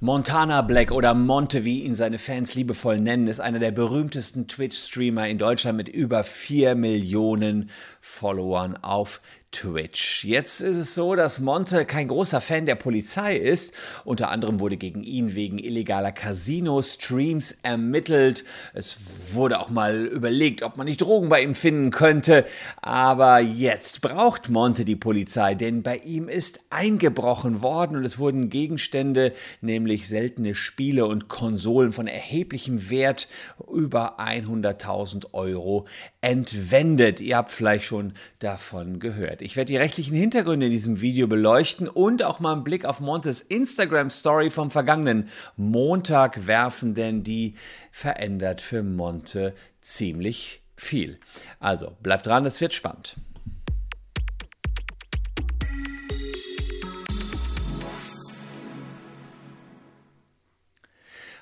Montana Black oder Monte, wie ihn seine Fans liebevoll nennen, ist einer der berühmtesten Twitch-Streamer in Deutschland mit über 4 Millionen Followern auf Twitch. Jetzt ist es so, dass Monte kein großer Fan der Polizei ist. Unter anderem wurde gegen ihn wegen illegaler Casino-Streams ermittelt. Es wurde auch mal überlegt, ob man nicht Drogen bei ihm finden könnte. Aber jetzt braucht Monte die Polizei, denn bei ihm ist eingebrochen worden und es wurden Gegenstände, nämlich seltene Spiele und Konsolen von erheblichem Wert über 100.000 Euro entwendet. Ihr habt vielleicht schon davon gehört. Ich werde die rechtlichen Hintergründe in diesem Video beleuchten und auch mal einen Blick auf Montes Instagram-Story vom vergangenen Montag werfen, denn die verändert für Monte ziemlich viel. Also bleibt dran, es wird spannend.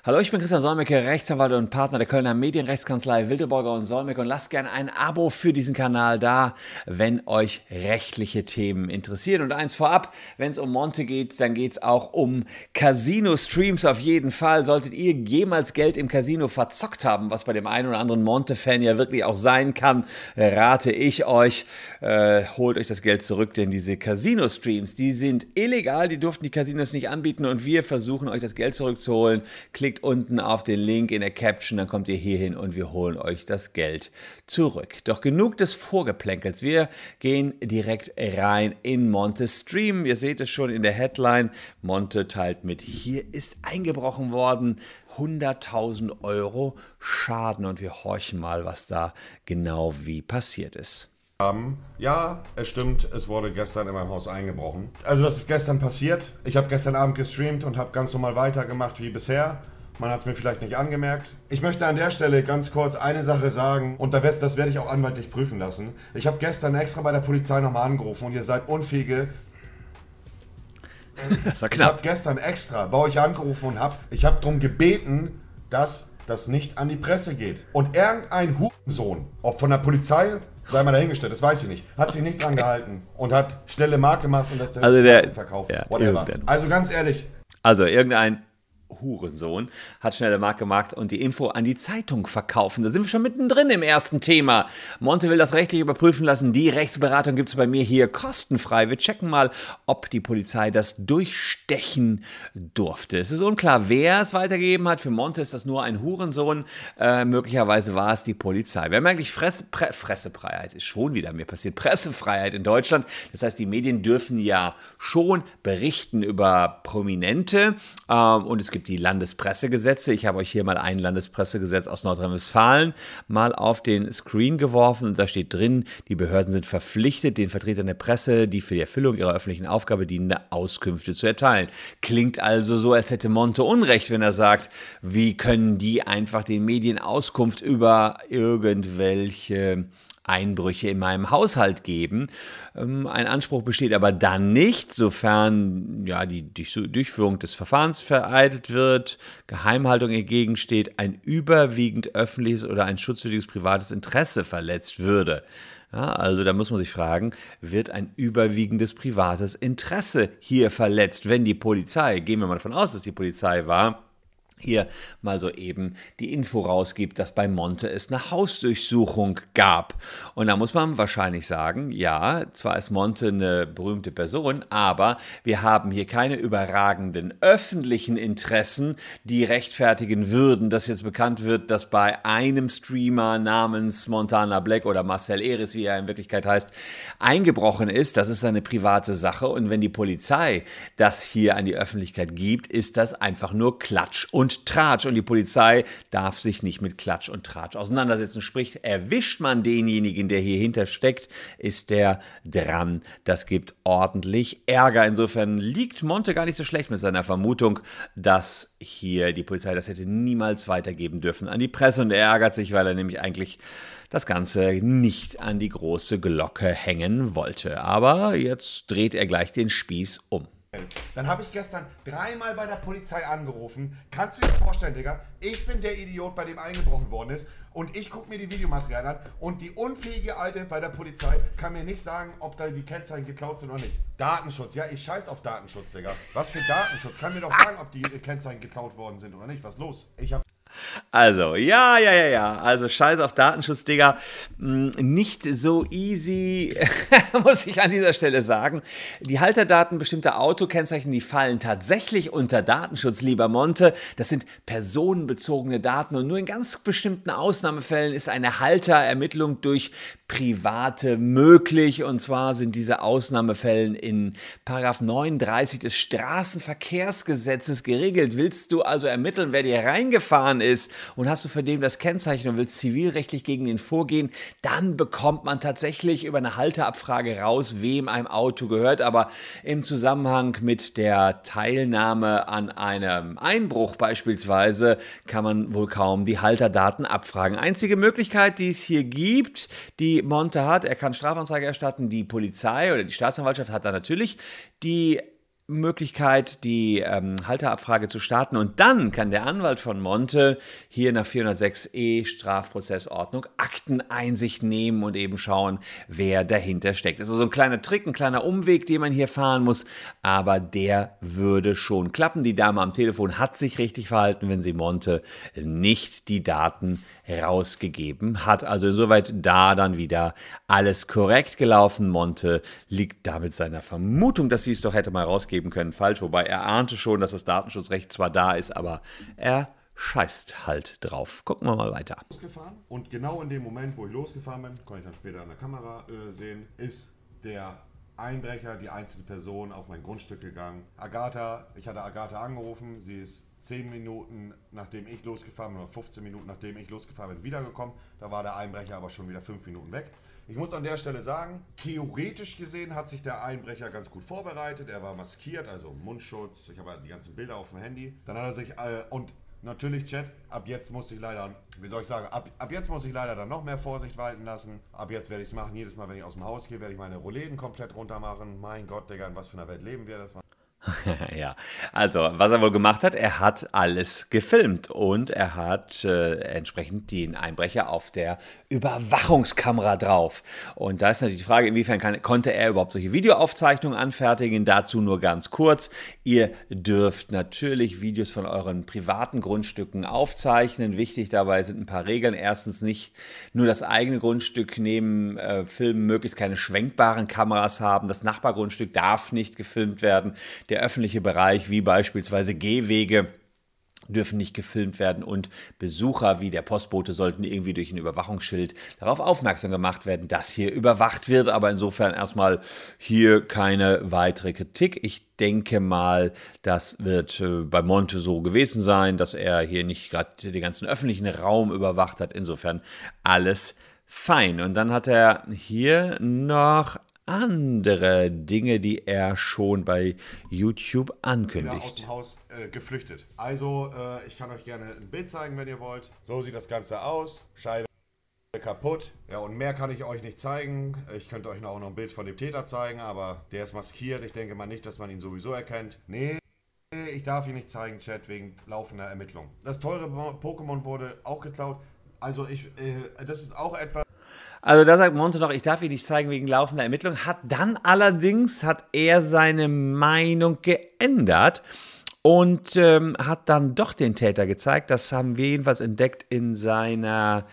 Hallo, ich bin Christian Solmecke, Rechtsanwalt und Partner der Kölner Medienrechtskanzlei Wildeborger und Solmecke und lasst gerne ein Abo für diesen Kanal da, wenn euch rechtliche Themen interessieren. Und eins vorab, wenn es um Monte geht, dann geht es auch um Casino-Streams auf jeden Fall. Solltet ihr jemals Geld im Casino verzockt haben, was bei dem einen oder anderen Monte-Fan ja wirklich auch sein kann, rate ich euch, äh, holt euch das Geld zurück, denn diese Casino-Streams, die sind illegal, die durften die Casinos nicht anbieten und wir versuchen euch das Geld zurückzuholen. Klickt klickt unten auf den Link in der Caption, dann kommt ihr hier hin und wir holen euch das Geld zurück. Doch genug des Vorgeplänkels. Wir gehen direkt rein in Montes Stream. Ihr seht es schon in der Headline. Monte teilt mit, hier ist eingebrochen worden. 100.000 Euro Schaden und wir horchen mal, was da genau wie passiert ist. Ja, es stimmt, es wurde gestern in meinem Haus eingebrochen. Also das ist gestern passiert. Ich habe gestern Abend gestreamt und habe ganz normal weitergemacht wie bisher. Man hat es mir vielleicht nicht angemerkt. Ich möchte an der Stelle ganz kurz eine Sache sagen und das werde ich auch anwaltlich prüfen lassen. Ich habe gestern extra bei der Polizei nochmal angerufen und ihr seid unfähige. Das war knapp. Ich habe gestern extra bei euch angerufen und habe ich habe darum gebeten, dass das nicht an die Presse geht. Und irgendein Hurensohn, ob von der Polizei, sei mal dahingestellt, das weiß ich nicht, hat sich nicht dran gehalten und hat schnelle Mark gemacht und das dann also der, verkauft. Ja, Whatever. Also ganz ehrlich. Also irgendein Hurensohn, hat schnelle Mark gemacht und die Info an die Zeitung verkaufen. Da sind wir schon mittendrin im ersten Thema. Monte will das rechtlich überprüfen lassen. Die Rechtsberatung gibt es bei mir hier kostenfrei. Wir checken mal, ob die Polizei das durchstechen durfte. Es ist unklar, wer es weitergegeben hat. Für Monte ist das nur ein Hurensohn. Äh, möglicherweise war es die Polizei. Wir haben eigentlich Fresse, Pre Fressefreiheit, ist schon wieder mir passiert. Pressefreiheit in Deutschland. Das heißt, die Medien dürfen ja schon berichten über Prominente ähm, und es gibt die Landespressegesetze. Ich habe euch hier mal ein Landespressegesetz aus Nordrhein-Westfalen mal auf den Screen geworfen und da steht drin, die Behörden sind verpflichtet, den Vertretern der Presse, die für die Erfüllung ihrer öffentlichen Aufgabe dienende Auskünfte zu erteilen. Klingt also so, als hätte Monte Unrecht, wenn er sagt, wie können die einfach den Medien Auskunft über irgendwelche Einbrüche in meinem Haushalt geben. Ähm, ein Anspruch besteht aber dann nicht, sofern ja, die Durchführung des Verfahrens vereitelt wird, Geheimhaltung entgegensteht, ein überwiegend öffentliches oder ein schutzwürdiges privates Interesse verletzt würde. Ja, also da muss man sich fragen, wird ein überwiegendes privates Interesse hier verletzt, wenn die Polizei, gehen wir mal davon aus, dass die Polizei war, hier mal so eben die Info rausgibt, dass bei Monte es eine Hausdurchsuchung gab. Und da muss man wahrscheinlich sagen, ja, zwar ist Monte eine berühmte Person, aber wir haben hier keine überragenden öffentlichen Interessen, die rechtfertigen würden, dass jetzt bekannt wird, dass bei einem Streamer namens Montana Black oder Marcel Eris, wie er in Wirklichkeit heißt, eingebrochen ist. Das ist eine private Sache. Und wenn die Polizei das hier an die Öffentlichkeit gibt, ist das einfach nur Klatsch und Tratsch und die Polizei darf sich nicht mit Klatsch und Tratsch auseinandersetzen. Sprich, erwischt man denjenigen, der hier hinter steckt, ist der dran. Das gibt ordentlich Ärger. Insofern liegt Monte gar nicht so schlecht mit seiner Vermutung, dass hier die Polizei das hätte niemals weitergeben dürfen an die Presse und er ärgert sich, weil er nämlich eigentlich das Ganze nicht an die große Glocke hängen wollte. Aber jetzt dreht er gleich den Spieß um. Dann habe ich gestern dreimal bei der Polizei angerufen. Kannst du dir vorstellen, Digga? Ich bin der Idiot, bei dem eingebrochen worden ist. Und ich gucke mir die Videomaterialien an. Und die unfähige Alte bei der Polizei kann mir nicht sagen, ob da die Kennzeichen geklaut sind oder nicht. Datenschutz. Ja, ich scheiß auf Datenschutz, Digga. Was für Datenschutz? Kann mir doch sagen, ob die Kennzeichen geklaut worden sind oder nicht. Was los? Ich habe also, ja, ja, ja, ja. Also, scheiß auf Datenschutz, Digga. Hm, nicht so easy, muss ich an dieser Stelle sagen. Die Halterdaten bestimmter Autokennzeichen, die fallen tatsächlich unter Datenschutz, lieber Monte. Das sind personenbezogene Daten und nur in ganz bestimmten Ausnahmefällen ist eine Halterermittlung durch Private möglich. Und zwar sind diese Ausnahmefällen in Paragraph 39 des Straßenverkehrsgesetzes geregelt. Willst du also ermitteln, wer dir reingefahren ist und hast du für den das Kennzeichen und willst zivilrechtlich gegen ihn vorgehen, dann bekommt man tatsächlich über eine Halteabfrage raus, wem ein Auto gehört. Aber im Zusammenhang mit der Teilnahme an einem Einbruch beispielsweise kann man wohl kaum die Halterdaten abfragen. Einzige Möglichkeit, die es hier gibt, die Monte hat, er kann Strafanzeige erstatten, die Polizei oder die Staatsanwaltschaft hat da natürlich die Möglichkeit, die ähm, Halterabfrage zu starten und dann kann der Anwalt von Monte hier nach 406e Strafprozessordnung Akteneinsicht nehmen und eben schauen, wer dahinter steckt. Das ist so ein kleiner Trick, ein kleiner Umweg, den man hier fahren muss, aber der würde schon klappen. Die Dame am Telefon hat sich richtig verhalten, wenn sie Monte nicht die Daten rausgegeben hat. Also insoweit da dann wieder alles korrekt gelaufen. Monte liegt damit seiner Vermutung, dass sie es doch hätte mal rausgeben können, falsch. Wobei er ahnte schon, dass das Datenschutzrecht zwar da ist, aber er scheißt halt drauf. Gucken wir mal weiter. Und genau in dem Moment, wo ich losgefahren bin, kann ich dann später an der Kamera äh, sehen, ist der Einbrecher, die einzelne Person auf mein Grundstück gegangen. Agatha, ich hatte Agatha angerufen, sie ist 10 Minuten nachdem ich losgefahren bin, oder 15 Minuten nachdem ich losgefahren bin, wiedergekommen. Da war der Einbrecher aber schon wieder 5 Minuten weg. Ich muss an der Stelle sagen, theoretisch gesehen hat sich der Einbrecher ganz gut vorbereitet. Er war maskiert, also Mundschutz. Ich habe die ganzen Bilder auf dem Handy. Dann hat er sich, äh, und natürlich Chat, ab jetzt muss ich leider, wie soll ich sagen, ab, ab jetzt muss ich leider dann noch mehr Vorsicht walten lassen. Ab jetzt werde ich es machen. Jedes Mal, wenn ich aus dem Haus gehe, werde ich meine Rollläden komplett runter machen. Mein Gott, Digga, in was für einer Welt leben wir? Das war ja, also was er wohl gemacht hat, er hat alles gefilmt und er hat äh, entsprechend den Einbrecher auf der Überwachungskamera drauf. Und da ist natürlich die Frage, inwiefern kann, konnte er überhaupt solche Videoaufzeichnungen anfertigen? Dazu nur ganz kurz. Ihr dürft natürlich Videos von euren privaten Grundstücken aufzeichnen. Wichtig dabei sind ein paar Regeln. Erstens nicht nur das eigene Grundstück nehmen, äh, filmen, möglichst keine schwenkbaren Kameras haben. Das Nachbargrundstück darf nicht gefilmt werden. Der der öffentliche Bereich, wie beispielsweise Gehwege, dürfen nicht gefilmt werden und Besucher wie der Postbote sollten irgendwie durch ein Überwachungsschild darauf aufmerksam gemacht werden, dass hier überwacht wird. Aber insofern erstmal hier keine weitere Kritik. Ich denke mal, das wird äh, bei Monte so gewesen sein, dass er hier nicht gerade den ganzen öffentlichen Raum überwacht hat. Insofern alles fein. Und dann hat er hier noch andere Dinge, die er schon bei YouTube ankündigt. aus dem Haus äh, geflüchtet. Also, äh, ich kann euch gerne ein Bild zeigen, wenn ihr wollt. So sieht das Ganze aus. Scheibe kaputt. Ja, und mehr kann ich euch nicht zeigen. Ich könnte euch auch noch ein Bild von dem Täter zeigen, aber der ist maskiert. Ich denke mal nicht, dass man ihn sowieso erkennt. Nee. Ich darf ihn nicht zeigen, Chat, wegen laufender Ermittlung. Das teure Pokémon wurde auch geklaut. Also ich, äh, das ist auch etwas. Also da sagt Monte noch, ich darf ihn nicht zeigen wegen laufender Ermittlung. Hat dann allerdings, hat er seine Meinung geändert und ähm, hat dann doch den Täter gezeigt. Das haben wir jedenfalls entdeckt in seiner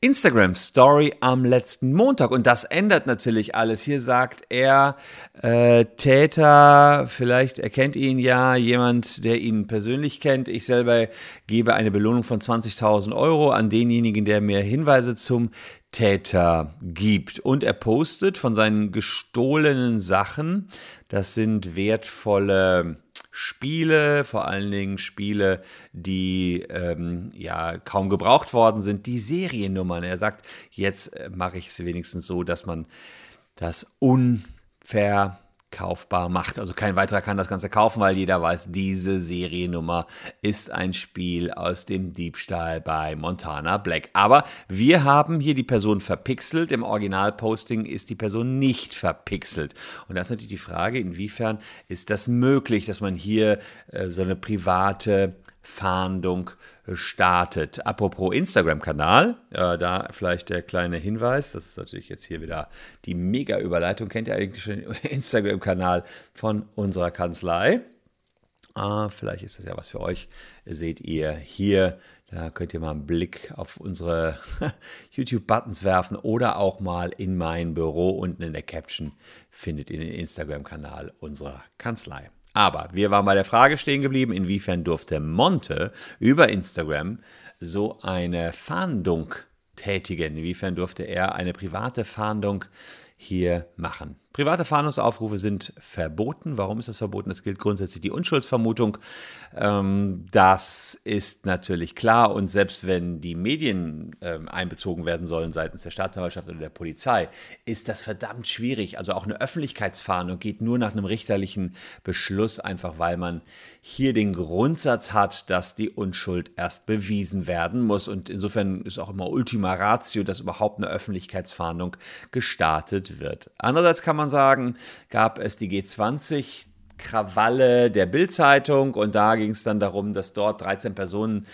Instagram Story am letzten Montag. Und das ändert natürlich alles. Hier sagt er, äh, Täter, vielleicht erkennt ihn ja jemand, der ihn persönlich kennt. Ich selber gebe eine Belohnung von 20.000 Euro an denjenigen, der mir Hinweise zum Täter gibt. Und er postet von seinen gestohlenen Sachen, das sind wertvolle Spiele, vor allen Dingen Spiele, die ähm, ja kaum gebraucht worden sind, die Seriennummern. Er sagt, jetzt äh, mache ich es wenigstens so, dass man das unver kaufbar macht. Also kein weiterer kann das Ganze kaufen, weil jeder weiß, diese Seriennummer ist ein Spiel aus dem Diebstahl bei Montana Black. Aber wir haben hier die Person verpixelt. Im Originalposting ist die Person nicht verpixelt. Und da ist natürlich die Frage, inwiefern ist das möglich, dass man hier äh, so eine private Fahndung startet. Apropos Instagram-Kanal, äh, da vielleicht der kleine Hinweis, das ist natürlich jetzt hier wieder die Mega-Überleitung. Kennt ihr eigentlich schon den Instagram-Kanal von unserer Kanzlei? Ah, vielleicht ist das ja was für euch. Seht ihr hier, da könnt ihr mal einen Blick auf unsere YouTube-Buttons werfen oder auch mal in mein Büro. Unten in der Caption findet ihr den Instagram-Kanal unserer Kanzlei. Aber wir waren bei der Frage stehen geblieben, inwiefern durfte Monte über Instagram so eine Fahndung tätigen? Inwiefern durfte er eine private Fahndung hier machen? Private Fahndungsaufrufe sind verboten. Warum ist das verboten? Es gilt grundsätzlich die Unschuldsvermutung. Ähm, das ist natürlich klar. Und selbst wenn die Medien ähm, einbezogen werden sollen seitens der Staatsanwaltschaft oder der Polizei, ist das verdammt schwierig. Also auch eine Öffentlichkeitsfahndung geht nur nach einem richterlichen Beschluss, einfach weil man hier den Grundsatz hat, dass die Unschuld erst bewiesen werden muss. Und insofern ist auch immer Ultima Ratio, dass überhaupt eine Öffentlichkeitsfahndung gestartet wird. Andererseits kann man man sagen, gab es die G20 Krawalle der Bildzeitung und da ging es dann darum, dass dort 13 Personen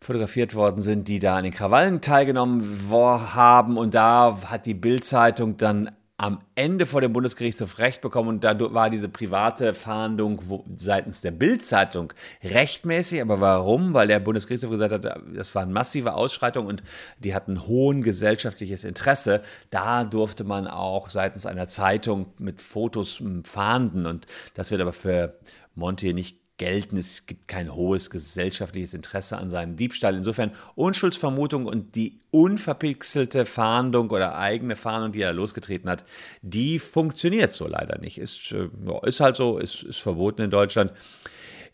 fotografiert worden sind, die da an den Krawallen teilgenommen haben. Und da hat die Bildzeitung dann am Ende vor dem Bundesgerichtshof Recht bekommen und da war diese private Fahndung seitens der Bildzeitung rechtmäßig. Aber warum? Weil der Bundesgerichtshof gesagt hat, das waren massive Ausschreitungen und die hatten hohen gesellschaftliches Interesse. Da durfte man auch seitens einer Zeitung mit Fotos fahnden und das wird aber für Monte nicht gelten. Es gibt kein hohes gesellschaftliches Interesse an seinem Diebstahl. Insofern Unschuldsvermutung und die unverpixelte Fahndung oder eigene Fahndung, die er losgetreten hat, die funktioniert so leider nicht. Ist, äh, ist halt so, ist, ist verboten in Deutschland.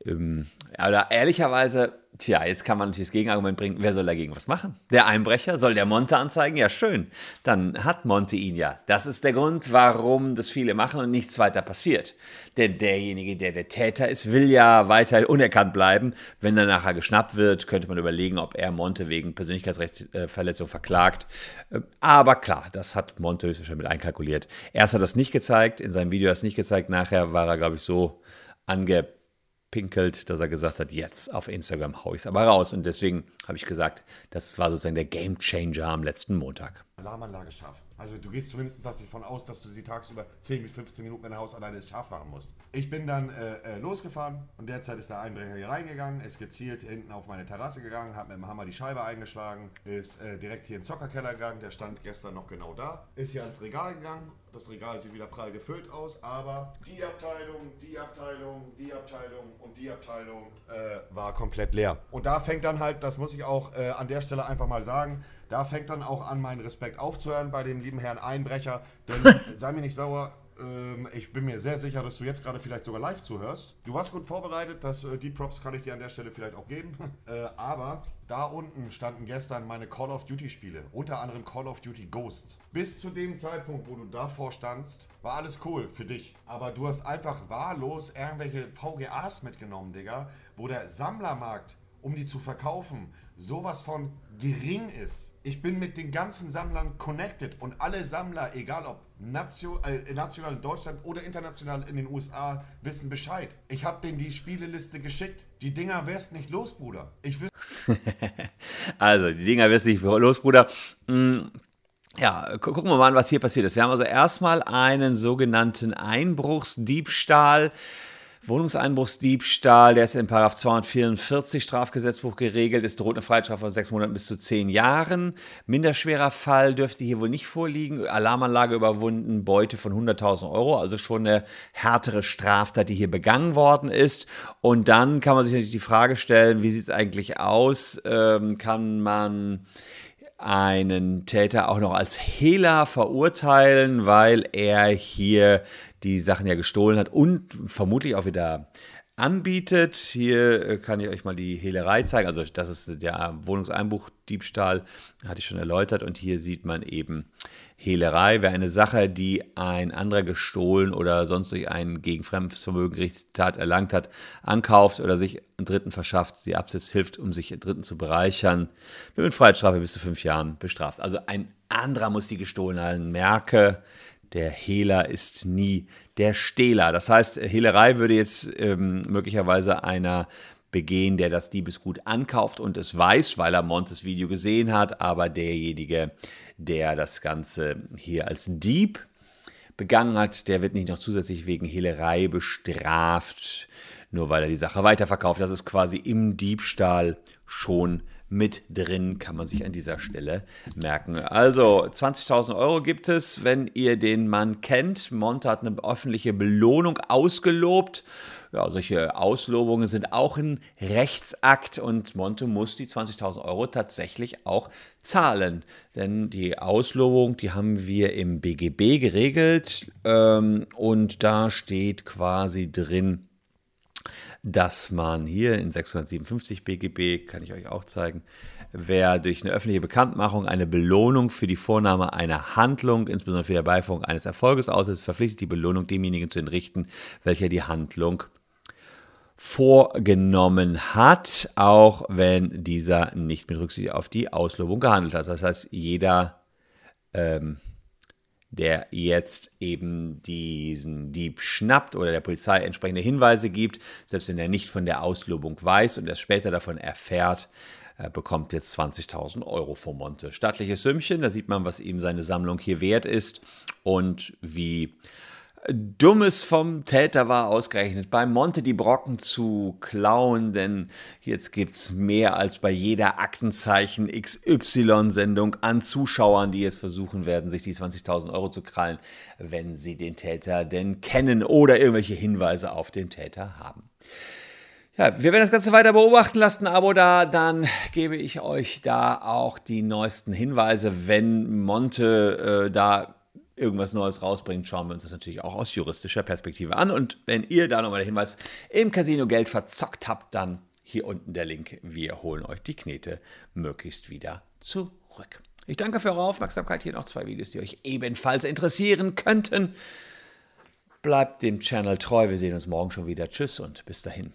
Ähm, aber ehrlicherweise Tja, jetzt kann man natürlich das Gegenargument bringen, wer soll dagegen was machen? Der Einbrecher? Soll der Monte anzeigen? Ja, schön. Dann hat Monte ihn ja. Das ist der Grund, warum das viele machen und nichts weiter passiert. Denn derjenige, der der Täter ist, will ja weiter unerkannt bleiben. Wenn er nachher geschnappt wird, könnte man überlegen, ob er Monte wegen Persönlichkeitsrechtsverletzung verklagt. Aber klar, das hat Monte höchstwahrscheinlich mit einkalkuliert. Erst hat er es nicht gezeigt, in seinem Video hat er es nicht gezeigt, nachher war er, glaube ich, so angepasst pinkelt, dass er gesagt hat, jetzt auf Instagram haue ich es aber raus. Und deswegen habe ich gesagt, das war sozusagen der Game Changer am letzten Montag. Alarmanlage scharf. Also du gehst zumindest davon aus, dass du sie tagsüber 10 bis 15 Minuten, dein Haus alleine scharf machen musst. Ich bin dann äh, äh, losgefahren und derzeit ist der Einbrecher hier reingegangen, ist gezielt hinten auf meine Terrasse gegangen, hat mit dem Hammer die Scheibe eingeschlagen, ist äh, direkt hier in den Zockerkeller gegangen, der stand gestern noch genau da, ist hier ans Regal gegangen, das Regal sieht wieder prall gefüllt aus, aber die Abteilung, die Abteilung, die Abteilung und die Abteilung äh, war komplett leer. Und da fängt dann halt, das muss ich auch äh, an der Stelle einfach mal sagen, da fängt dann auch an, mein Respekt aufzuhören bei dem lieben Herrn Einbrecher. Denn sei mir nicht sauer, ähm, ich bin mir sehr sicher, dass du jetzt gerade vielleicht sogar live zuhörst. Du warst gut vorbereitet, das, äh, die Props kann ich dir an der Stelle vielleicht auch geben. Äh, aber da unten standen gestern meine Call of Duty Spiele, unter anderem Call of Duty Ghosts. Bis zu dem Zeitpunkt, wo du davor standst, war alles cool für dich. Aber du hast einfach wahllos irgendwelche VGAs mitgenommen, Digga, wo der Sammlermarkt, um die zu verkaufen, sowas von gering ist ich bin mit den ganzen Sammlern connected und alle Sammler, egal ob nation, äh, national in Deutschland oder international in den USA, wissen Bescheid. Ich habe denen die Spieleliste geschickt. Die Dinger wärst nicht los, Bruder. Ich also, die Dinger wärst nicht los, Bruder. Mm. Ja, gucken wir mal an, was hier passiert ist. Wir haben also erstmal einen sogenannten Einbruchsdiebstahl. Wohnungseinbruchsdiebstahl, der ist in 244 Strafgesetzbuch geregelt, ist droht eine Freiheitsstrafe von sechs Monaten bis zu zehn Jahren. Minderschwerer Fall dürfte hier wohl nicht vorliegen. Alarmanlage überwunden, Beute von 100.000 Euro, also schon eine härtere Straftat, die hier begangen worden ist. Und dann kann man sich natürlich die Frage stellen, wie sieht es eigentlich aus? Ähm, kann man einen Täter auch noch als Hehler verurteilen, weil er hier die Sachen ja gestohlen hat und vermutlich auch wieder anbietet. Hier äh, kann ich euch mal die Hehlerei zeigen. Also das ist der Wohnungseinbruchdiebstahl, hatte ich schon erläutert. Und hier sieht man eben Hehlerei wäre eine Sache, die ein anderer gestohlen oder sonst durch ein gegen fremdes Vermögen gerichtete Tat erlangt hat, ankauft oder sich einen Dritten verschafft, sie absetzt, hilft, um sich einen Dritten zu bereichern, wird mit Freiheitsstrafe bis zu fünf Jahren bestraft. Also ein anderer muss die gestohlen halten. Merke, der Hehler ist nie der Stehler. Das heißt, Hehlerei würde jetzt ähm, möglicherweise einer begehen, der das Diebesgut ankauft und es weiß, weil er Montes Video gesehen hat, aber derjenige, der das Ganze hier als Dieb begangen hat, der wird nicht noch zusätzlich wegen Hehlerei bestraft, nur weil er die Sache weiterverkauft. Das ist quasi im Diebstahl schon mit drin, kann man sich an dieser Stelle merken. Also 20.000 Euro gibt es, wenn ihr den Mann kennt. Monte hat eine öffentliche Belohnung ausgelobt. Ja, solche Auslobungen sind auch ein Rechtsakt und Monte muss die 20.000 Euro tatsächlich auch zahlen. Denn die Auslobung, die haben wir im BGB geregelt ähm, und da steht quasi drin, dass man hier in 657 BGB, kann ich euch auch zeigen, wer durch eine öffentliche Bekanntmachung eine Belohnung für die Vornahme einer Handlung, insbesondere für die Herbeiführung eines Erfolges aussetzt, verpflichtet die Belohnung demjenigen zu entrichten, welcher die Handlung vorgenommen hat, auch wenn dieser nicht mit Rücksicht auf die Auslobung gehandelt hat. Das heißt, jeder ähm, der jetzt eben diesen Dieb schnappt oder der Polizei entsprechende Hinweise gibt, selbst wenn er nicht von der Auslobung weiß und erst später davon erfährt, äh, bekommt jetzt 20.000 Euro vom Monte. Stattliches Sümmchen, da sieht man, was ihm seine Sammlung hier wert ist und wie Dummes vom Täter war ausgerechnet, bei Monte die Brocken zu klauen, denn jetzt gibt es mehr als bei jeder Aktenzeichen XY-Sendung an Zuschauern, die jetzt versuchen werden, sich die 20.000 Euro zu krallen, wenn sie den Täter denn kennen oder irgendwelche Hinweise auf den Täter haben. Ja, wir werden das Ganze weiter beobachten. Lasst ein Abo da, dann gebe ich euch da auch die neuesten Hinweise, wenn Monte äh, da irgendwas Neues rausbringt, schauen wir uns das natürlich auch aus juristischer Perspektive an. Und wenn ihr da nochmal den Hinweis im Casino Geld verzockt habt, dann hier unten der Link. Wir holen euch die Knete möglichst wieder zurück. Ich danke für eure Aufmerksamkeit. Hier noch zwei Videos, die euch ebenfalls interessieren könnten. Bleibt dem Channel treu. Wir sehen uns morgen schon wieder. Tschüss und bis dahin.